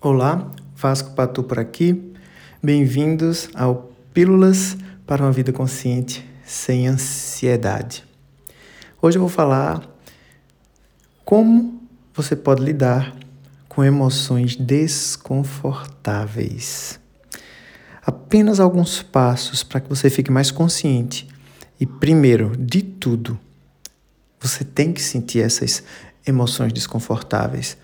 Olá, Vasco Patu por aqui. Bem-vindos ao Pílulas para uma Vida Consciente sem Ansiedade. Hoje eu vou falar como você pode lidar com emoções desconfortáveis. Apenas alguns passos para que você fique mais consciente. E primeiro, de tudo, você tem que sentir essas emoções desconfortáveis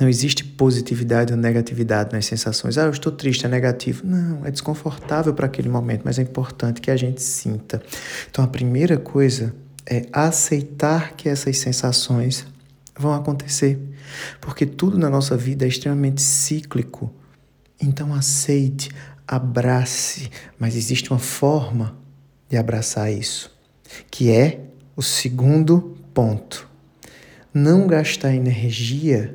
não existe positividade ou negatividade nas sensações. Ah, eu estou triste, é negativo. Não, é desconfortável para aquele momento, mas é importante que a gente sinta. Então, a primeira coisa é aceitar que essas sensações vão acontecer, porque tudo na nossa vida é extremamente cíclico. Então, aceite, abrace, mas existe uma forma de abraçar isso, que é o segundo ponto. Não gastar energia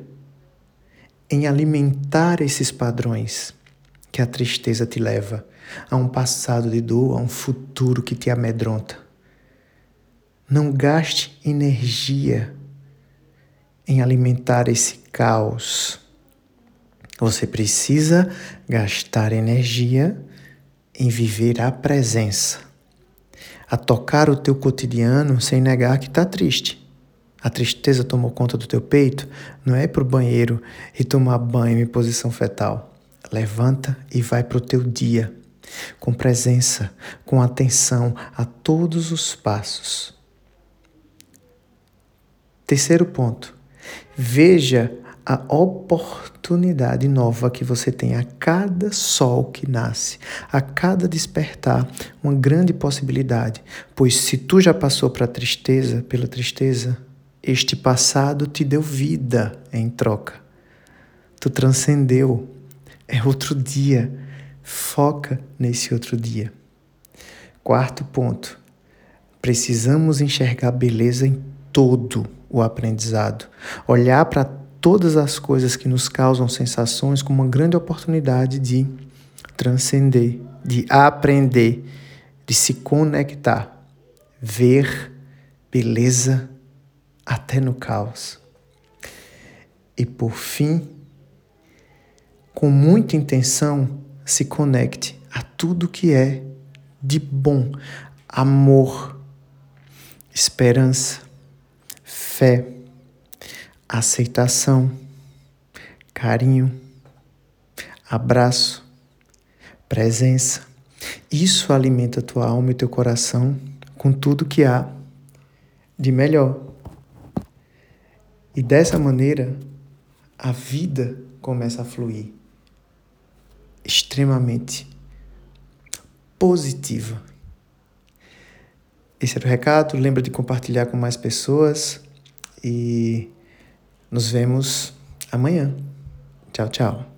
em alimentar esses padrões que a tristeza te leva a um passado de dor, a um futuro que te amedronta. Não gaste energia em alimentar esse caos. Você precisa gastar energia em viver a presença, a tocar o teu cotidiano sem negar que está triste a tristeza tomou conta do teu peito, não é ir para o banheiro e tomar banho em posição fetal. Levanta e vai para o teu dia, com presença, com atenção a todos os passos. Terceiro ponto. Veja a oportunidade nova que você tem a cada sol que nasce, a cada despertar, uma grande possibilidade. Pois se tu já passou para a tristeza, pela tristeza, este passado te deu vida em troca. Tu transcendeu. É outro dia. Foca nesse outro dia. Quarto ponto. Precisamos enxergar beleza em todo o aprendizado. Olhar para todas as coisas que nos causam sensações como uma grande oportunidade de transcender, de aprender, de se conectar, ver beleza até no caos. E por fim, com muita intenção, se conecte a tudo que é de bom, amor, esperança, fé, aceitação, carinho, abraço, presença. Isso alimenta tua alma e teu coração com tudo que há de melhor. E dessa maneira, a vida começa a fluir extremamente positiva. Esse era o recado. Lembra de compartilhar com mais pessoas e nos vemos amanhã. Tchau, tchau.